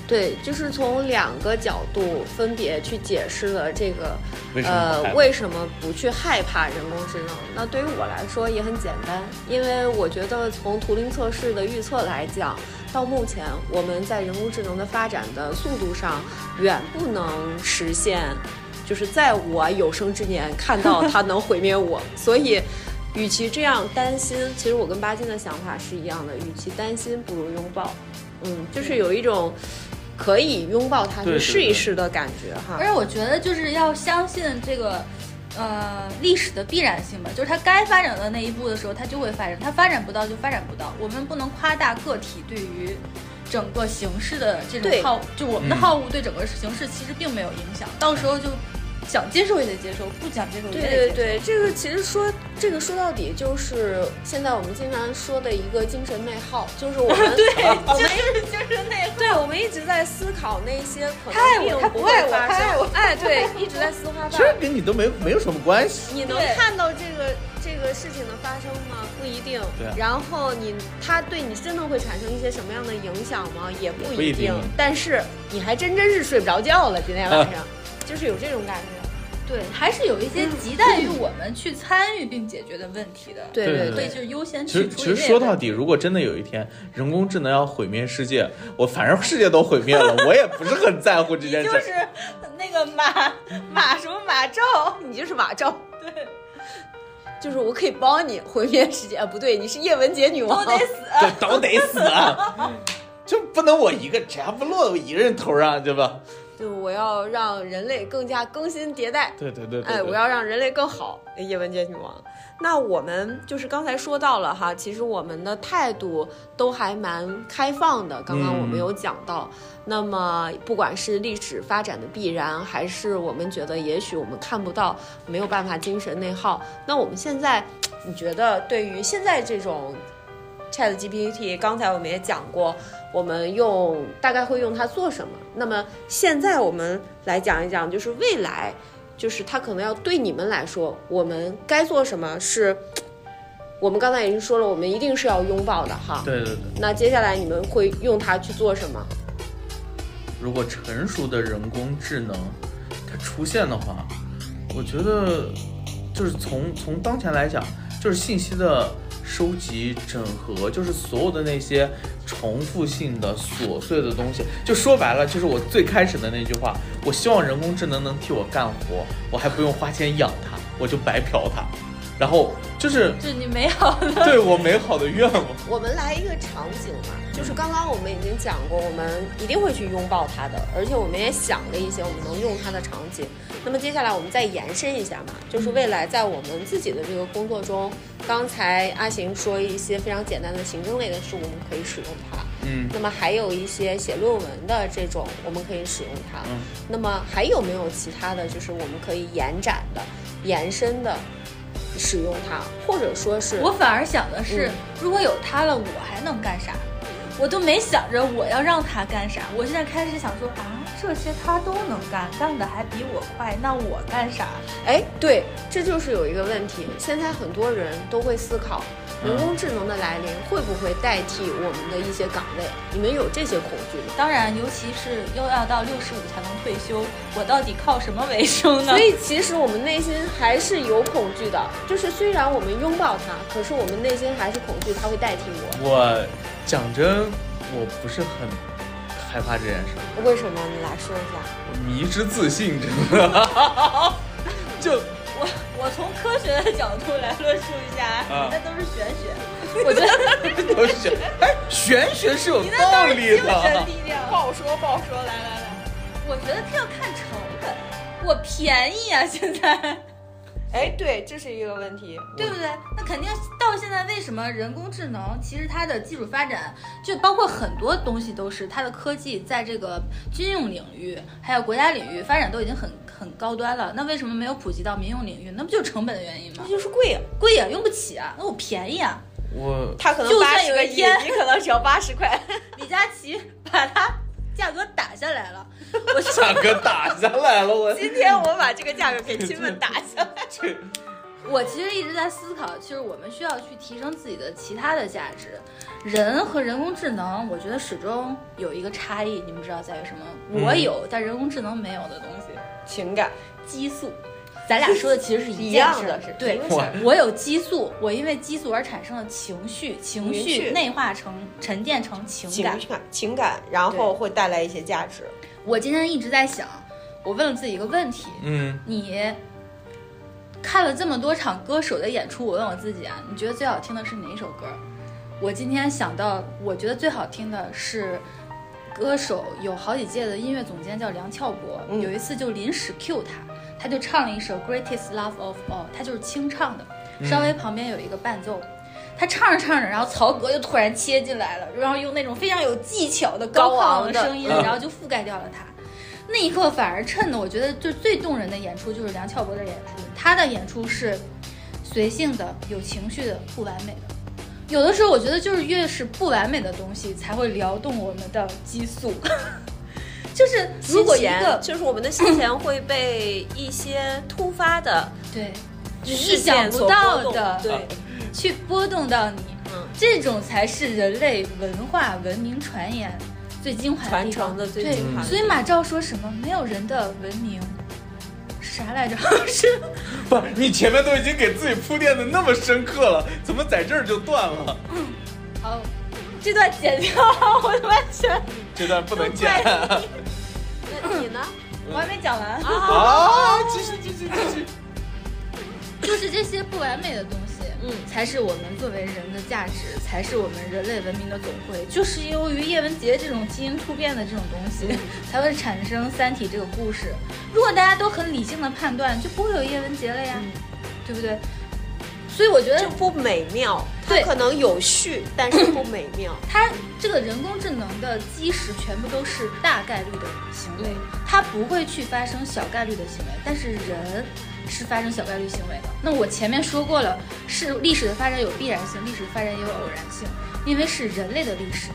对，就是从两个角度分别去解释了这个呃为什么不去害怕人工智能。那对于我来说也很简单，因为我觉得从图灵测试的预测来讲，到目前我们在人工智能的发展的速度上远不能实现，就是在我有生之年看到 [LAUGHS] 它能毁灭我，所以。与其这样担心，其实我跟巴金的想法是一样的。与其担心，不如拥抱。嗯，就是有一种，可以拥抱它，去试一试的感觉哈而。且我觉得就是要相信这个，呃，历史的必然性吧，就是它该发展的那一步的时候，它就会发展，它发展不到就发展不到。我们不能夸大个体对于整个形势的这种好，就我们的嗯好恶对整个形势其实并没有影响，到时候就想接受也得接受，不想接受也对得接受。对对对，这个其实说这个说到底就是现在我们经常说的一个精神内耗，就是我们 [LAUGHS] 对，[LAUGHS] 我们就是精神内耗。对，我们一直在思考那些可能并不他不会发生，哎，对，一直在思考其实跟你都没没有什么关系。你能看到这个这个事情的发生吗？不一定。对啊然后你他对你真的会产生一些什么样的影响吗？也不不一定但是你还真真是睡不着觉了，今天晚上，就是有这种感觉。对，还是有一些亟待于我们去参与并解决的问题的。对对对对所以就是优先其实其实说到底，如果真的有一天人工智能要毁灭世界，我反正世界都毁灭了，我也不是很在乎这件事儿。就是 [LAUGHS] 那个马马什么马照，你就是马照，对，就是我可以帮你毁灭世界。啊，不对，你是叶文洁女王都。得死。对，都得死啊！[LAUGHS] 就不能我一个，这还不落我一个人头上，对吧？对，我要让人类更加更新迭代。对对对对哎，我要让人类更好，叶文洁女王。那我们就是刚才说到了哈，其实我们的态度都还蛮开放的。刚刚我们嗯有讲到，那么不管是历史发展的必然，还是我们觉得也许我们看不到，没有办法精神内耗。那我们现在，你觉得对于现在这种 Chat GPT，刚才我们也讲过，我们用大概会用它做什么？那么现在我们来讲一讲，就是未来，就是它可能要对你们来说，我们该做什么是？[TSK] 我们刚才已经说了，我们一定是要拥抱的哈。对对对。那接下来你们会用它去做什么？如果成熟的人工智能它出现的话，我觉得就是从从当前来讲，就是信息的收集整合，就是所有的那些重复性的琐碎的东西，就说白了，就是我最开始的那句话，我希望人工智能能替我干活，我还不用花钱养它，我就白嫖它，然后就是就你美好的对我美好的愿望。我们来一个场景嘛，就是刚刚我们已经讲过，我们一定会去拥抱它的，而且我们也想了一些我们能用它的场景。那么接下来我们再延伸一下嘛，就是未来在我们自己的这个工作中，刚才阿行说一些非常简单的行政类的事，我们可以使用它。嗯那么还有一些写论文的这种，我们可以使用它。嗯那么还有没有其他的就是我们可以延展的、延伸的使用它，或者说是我反而想的是，嗯如果有它了，我还能干啥？我都没想着我要让他干啥。我现在开始想说啊，这些他都能干，干的还比我快，那我干啥？哎，对，这就是有一个问题。现在很多人都会思考，人工智能的来临会不会代替我们的一些岗位？你们有这些恐惧吗？当然，尤其是又要到六十五才能退休，我到底靠什么为生呢？所以其实我们内心还是有恐惧的，就是虽然我们拥抱它，可是我们内心还是恐惧它会代替我。我讲真，我不是很害怕这件事。为什么？你来说一下。迷之自信，真的，[LAUGHS] 就我我从科学的角度来论述一下，啊那都是玄学。[LAUGHS] 我觉得都是玄哎，玄学是有你道理精神的。力量。不 [LAUGHS] 好说，不好说。来来来，我觉得它要看成本，我便宜啊，现在。哎，对，这是一个问题。对不对？那肯定到现在，为什么人工智能其实它的技术发展，就包括很多东西都是它的科技在这个军用领域还有国家领域发展都已经很很高端了。那为什么没有普及到民用领域？那不就是成本的原因吗那？就是贵啊！贵呀、用不起啊，那我便宜啊。我他可能就算八十个亿，有一天你可能只要八十块。[LAUGHS] 李佳琦把它 [LAUGHS] 价格打下来了，我价格打下来了，我今天我把这个价格给亲们打下来。我其实一直在思考，其实我们需要去提升自己的其他的价值。人和人工智能，我觉得始终有一个差异，你们知道在于什么？嗯我有，但人工智能没有的东西，情感激素。咱俩说的其实是一样的，是对我有激素，我因为激素而产生了情绪，情情绪绪内化成沉淀成情感。情感，然后会带来一些价值。我今天一直在想，我问了自己一个问题：嗯，你看了这么多场歌手的演出，我问我自己啊，你觉得最好听的是哪一首歌？我今天想到，我觉得最好听的是歌手有好几届的音乐总监叫梁翘柏，嗯有一次就临时 cue 他，他就唱了一首《Greatest Love of All》，他就是清唱的，稍微旁边有一个伴奏。他唱着唱着，然后曹格又突然切进来了，然后用那种非常有技巧的高高昂的亢的声音，嗯然后就覆盖掉了他。那一刻反而衬的，我觉得就最动人的演出就是梁翘柏的演出，他的演出是随性的、有情绪的、不完美的。有的时候我觉得就是越是不完美的东西，才会撩动我们的激素。就是如果一心个就是我们的心弦 [CLEARS THROAT] 会被一些突发的对你意想不到的对，去波动到你，嗯，这种才是人类文化文明传言最精华的传地方承的最精华所以马照说什么没有人的文明啥来着？[LAUGHS] 是不，你前面都已经给自己铺垫的那么深刻了，怎么在这儿就断了？好，这段剪掉，[LAUGHS] 我完全这段不能剪 [LAUGHS] 呢？我还没讲完。啊！继续继续继续。就是这些不完美的东西，嗯才是我们作为人的价值，才是我们人类文明的总汇。就是由于叶文洁这种基因突变的这种东西，才会产生《三体》这个故事。如果大家都很理性的判断，就不会有叶文洁了呀，对不对？所以我觉得就不美妙，它可能有序，但是不美妙。[COUGHS] 它这个人工智能的基石全部都是大概率的行为嗯，它不会去发生小概率的行为，但是人是发生小概率行为的。那我前面说过了，是历史的发展有必然性，历史的发展也有偶然性，因为是人类的历史。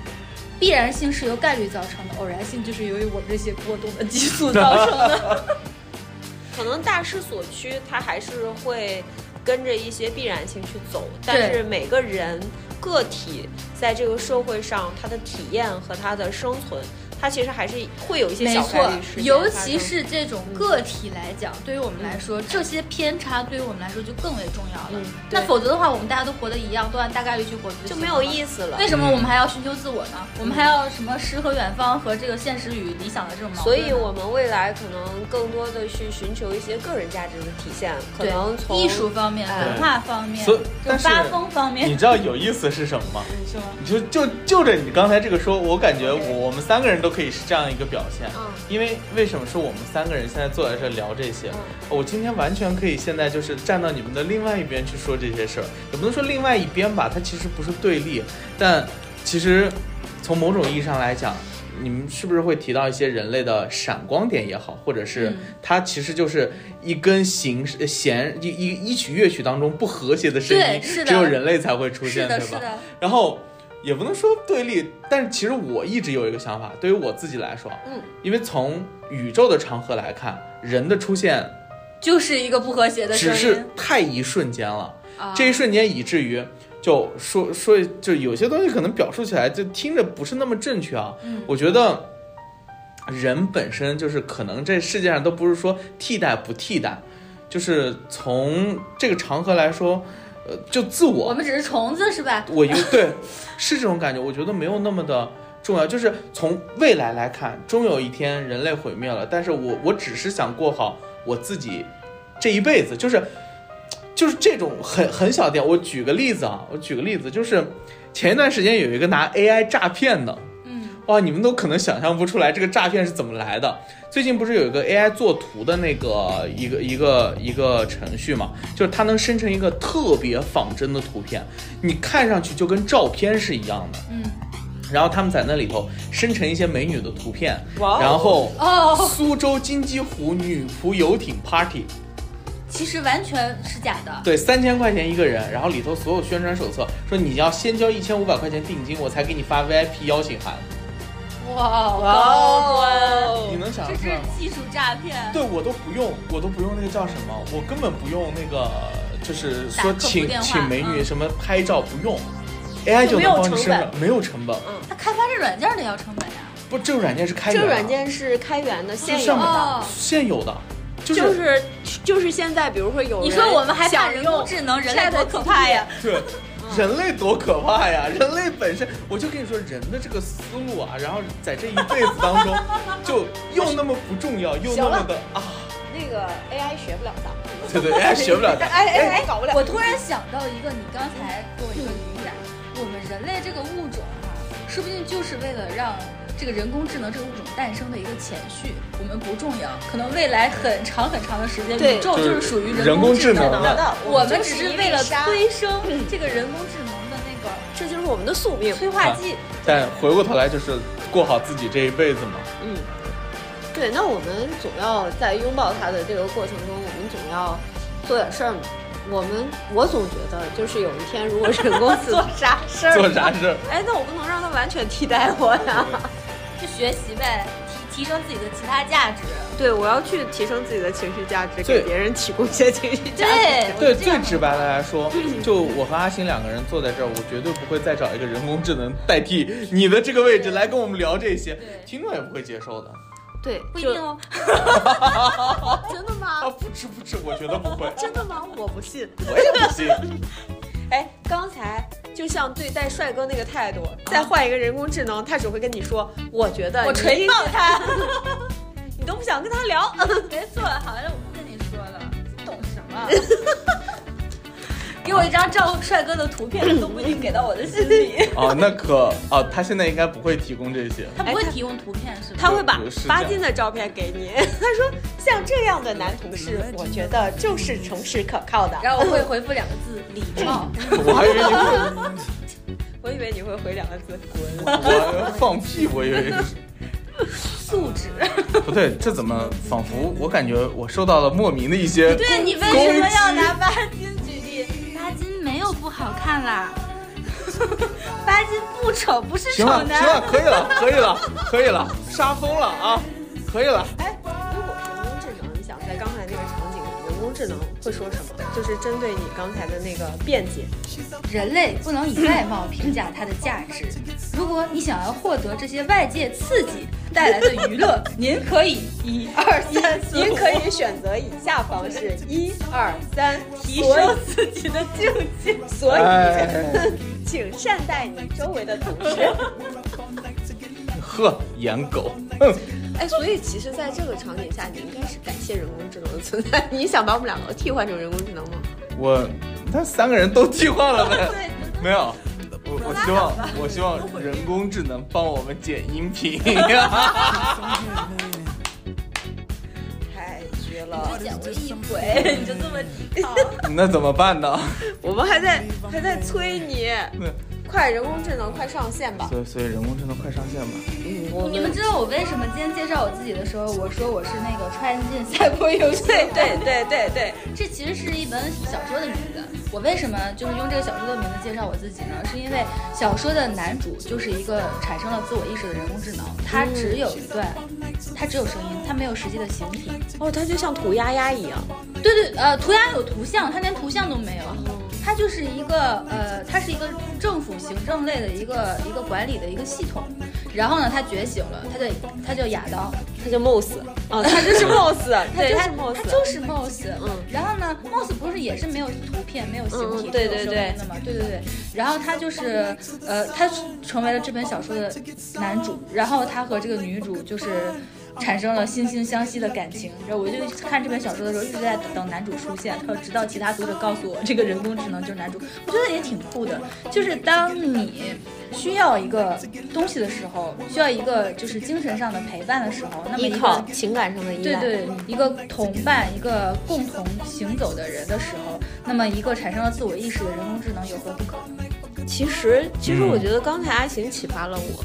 必然性是由概率造成的，偶然性就是由于我们这些波动的激素造成的。[LAUGHS] 可能大势所趋，它还是会跟着一些必然性去走，但是每个人个体在这个社会上，他的体验和他的生存，它其实还是会有一些小概率事，件尤其是这种个体来讲，对于我们来说，这些偏差对于我们来说就更为重要了。嗯那否则的话，我们大家都活得一样，都按大概率去活，就没有。意思了。为什么我们还要寻求自我呢？我们还要什么诗和远方和这个现实与理想的这种矛盾所？以，我们未来可能更多的去寻求一些个人价值的体现，可能从艺术方面、哎文化方面、所以这但是种发疯方面你，知道有意思是什么吗？是吗？你就就就着你刚才这个说，我感觉我我们三个人都可以是这样一个表现。嗯因为为什么是我们三个人现在坐在这聊这些？嗯我今天完全可以现在就是站到你们的另外一边去说这些事儿，也不能说另外一边吧，它其实不是对立，但其实从某种意义上来讲。你们是不是会提到一些人类的闪光点也好，或者是嗯它其实就是一根形弦一一一曲乐曲当中不和谐的声音，只有人类才会出现，对吧？然后也不能说对立，但是其实我一直有一个想法，对于我自己来说，嗯，因为从宇宙的长河来看，人的出现就是一个不和谐的声只。是太一瞬间了，啊这一瞬间以至于就说说就有些东西可能表述起来就听着不是那么正确啊。嗯我觉得人本身就是可能这世界上都不是说替代不替代，就是从这个长河来说，呃，就自我我们只是虫子，是吧？我有对，是这种感觉，我觉得没有那么的重要。就是从未来来看，终有一天人类毁灭了，但是我我只是想过好我自己这一辈子，就是就是这种很很小点。我举个例子啊，我举个例子，就是前一段时间有一个拿 AI 诈骗的，嗯，哇，你们都可能想象不出来这个诈骗是怎么来的。最近不是有一个 AI 做图的那个一个一个一个程序嘛，就是它能生成一个特别仿真的图片，你看上去就跟照片是一样的。嗯，然后他们在那里头生成一些美女的图片，哇哦然后哦，苏州金鸡湖女仆游艇 party，其实完全是假的。对，三千块钱一个人，然后里头所有宣传手册说你要先交一千五百块钱定金，我才给你发 VIP 邀请函。哇，哇高端，哦你能想象这是？技术诈骗。对我都不用，我都不用那个叫什么，我根本不用那个，就是说请请美女嗯什么拍照不用，AI 就能帮你生成成，没有成本。嗯他开发这软件得要成本呀。不，这个软件是开这个源的软件是开源的，现有的。哦，现有的，就是就是就是现在，比如说有人你说我们还怕想人工用智能，人类多可怕呀！对，人类多可怕呀！人类本身，我就跟你说，人的这个思路啊，然后在这一辈子当中，就又那么不重要，又那么的啊，那个 AI 学不了咱们。对对，AI 学不了的。[LAUGHS] [LAUGHS] 哎哎哎，搞不了。我突然想到一个，你刚才给我一个灵感，我们人类这个物种哈、说不定就是为了让这个人工智能这个物种诞生的一个前序，我们不重要。可能未来很长很长的时间，宇宙就是属于人工智能能的的，我们只是为了催生这个人工智能的那个这就是我们的宿命。催化剂。但回过头来就是过好自己这一辈子嘛。嗯，对，那我们总要在拥抱它的这个过程中，我们总要做点事儿嘛。我们我总觉得，就是有一天，如果人工智能 [LAUGHS] 啥事儿做啥事儿？哎，那我不能让它完全替代我呀。就学习呗，提提升自己的其他价值。对，我要去提升自己的情绪价值，给别人提供一些情绪价值。对，对，最直白的来说，就我和阿星两个人坐在这儿，我绝对不会再找一个人工智能代替你的这个位置来跟我们聊这些，听众也不会接受的。对，不一定哦。[LAUGHS] [LAUGHS] 真的吗啊，吗？不吃不吃，我觉得不会，真的吗？我不信。我也不信。[LAUGHS] 哎，刚才就像对待帅哥那个态度，再换一个人工智能，他只会跟你说：“我觉得我你锤爆他。[LAUGHS] 你都不想跟他聊。没错，好了我不跟你说了，你懂什么？[LAUGHS] 给我一张照帅哥的图片，都不一定给到我的心里。[LAUGHS] 哦，那可哦，他现在应该不会提供这些。他不会提供图片是吗？他会把有是这样巴金的照片给你，[LAUGHS] 他说：“像这样的男同事，我觉得就是诚实可靠的。”然后我会 [LAUGHS] 回复两个字：礼貌。我还以为你会，我以为你会回两个字：“滚。我放屁，我以为。素质。不对，这怎么仿佛我感觉我受到了莫名的一些对你为什么要拿巴金举例？巴金没有不好看啦，[LAUGHS] 巴金不丑，不是丑行了行了，男。可以了，可以了，可以了，杀疯了啊，可以了。哎，如果是人工智能，你想在刚才那个场智能会说什么？就是针对你刚才的那个辩解。人类不能以外貌评价它的价值。如果你想要获得这些外界刺激带来的娱乐，您可以一二三四，[LAUGHS] 您可以选择以下方式：一、二、三，提升自己的境界。所以，哎请善待你周围的同事。呵，颜狗，哼，哎，所以其实，在这个场景下，你应该是感谢人工智能的存在。[LAUGHS] 你想把我们两个替换成人工智能吗？我那三个人都替换了呗？对，没有。我我希望我希望人工智能帮我们剪音频，[LAUGHS] 太绝了！剪过一回，[LAUGHS] 你就这么抵抗。那怎么办呢？我们还在还在催你，快人工智能快上线吧！所以所以人工智能快上线吧。嗯，我你们知道我为什么今天介绍我自己的时候，我说我是那个穿进赛博游戏？对对对对对，这其实是一本小说的名字。我为什么就是用这个小说的名字介绍我自己呢？是因为小说的男主就是一个产生了自我意识的人工智能，他只有一段，他只有声音，他没有实际的形体。哦，他就像涂鸦鸦一样。对对，呃，涂鸦有图像，他连图像都没有。它就是一个呃，它是一个政府行政类的一个一个管理的一个系统。然后呢，他觉醒了，他叫他叫亚当，他叫 Moss，哦，[LAUGHS] 他就是 Moss，它对，就是他他就是 Moss。嗯然后呢，Moss 不是也是没有图片、没有形体、对对声音的嘛？对对对。然后他就是呃，他成为了这本小说的男主，然后他和这个女主就是。产生了惺惺相惜的感情，然后我就看这本小说的时候一直在等男主出现，然后直到其他读者告诉我这个人工智能就是男主，我觉得也挺酷的。就是当你需要一个东西的时候，需要一个就是精神上的陪伴的时候，那么一个依靠情感上的依赖。对对，一个同伴，一个共同行走的人的时候，那么一个产生了自我意识的人工智能有何不可能？其实，其实嗯我觉得刚才阿行启发了我，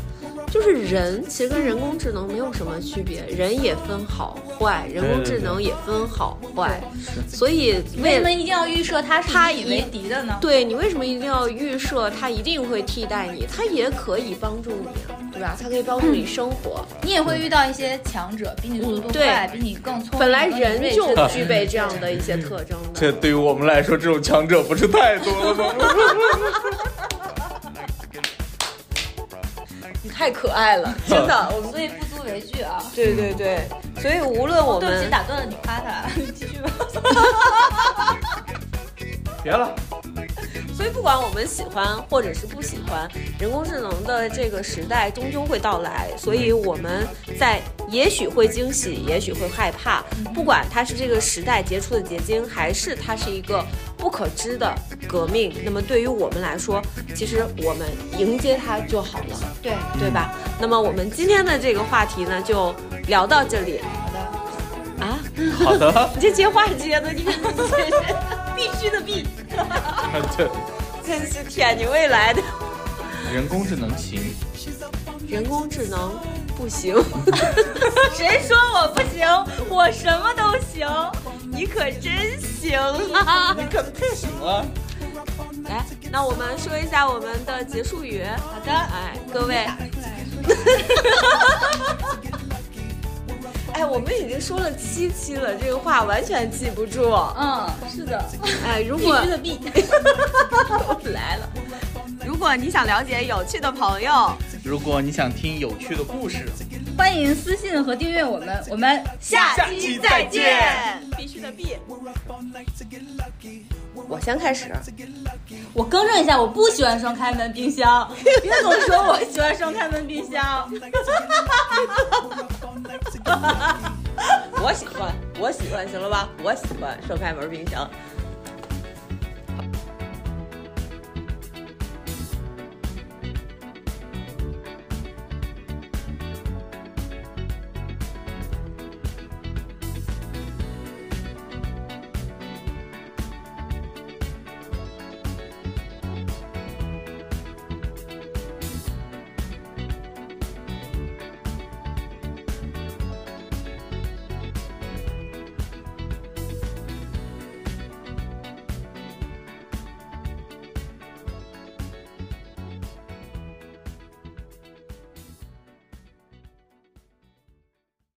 就是人其实跟人工智能没有什么区别，人也分好坏，人工智能也分好坏，所以为什么一定要预设它是它以你为敌的呢？对你为什么一定要预设它一定会替代你？它也可以帮助你啊，对吧？它可以帮助你生活。你也会遇到一些强者，比你速度快，比你更聪明，本来人就具备这样的一些特征的。这对于我们来说，这种强者不是太多了吗？[LAUGHS] 你太可爱了，[LAUGHS] 真的。我们所以不足为惧啊。对对对，所以无论我对不起，们打断了你夸他，[LAUGHS] 你继续吧。[LAUGHS] 别了，所以不管我们喜欢或者是不喜欢，人工智能的这个时代终究会到来。所以我们在也许会惊喜，也许会害怕。不管它是这个时代杰出的结晶，还是它是一个不可知的革命，那么对于我们来说，其实我们迎接它就好了，对，对吧？那么我们今天的这个话题呢，就聊到这里好的，啊。好的，[LAUGHS] 你这接话接的，你看你这是必须的必。对，[LAUGHS] 真是天你未来的人工智能行，人工智能不行，[LAUGHS] 谁说我不行？我什么都行。你可真行啊！你可太行了。来，那我们说一下我们的结束语。好的，哎，各位，[LAUGHS] 哎，我们已经说了七期了，这个话完全记不住。嗯，是的，[LAUGHS] 哎，如果必须的必。又 [LAUGHS] 来了，如果你想了解有趣的朋友，如果你想听有趣的故事，欢迎私信和订阅我们，我们下下期再见。必须的必。我先开始。我更正一下，我不喜欢双开门冰箱，[LAUGHS] 别总说我喜欢双开门冰箱。[LAUGHS] 我喜欢，我喜欢，行了吧？我喜欢双开门冰箱。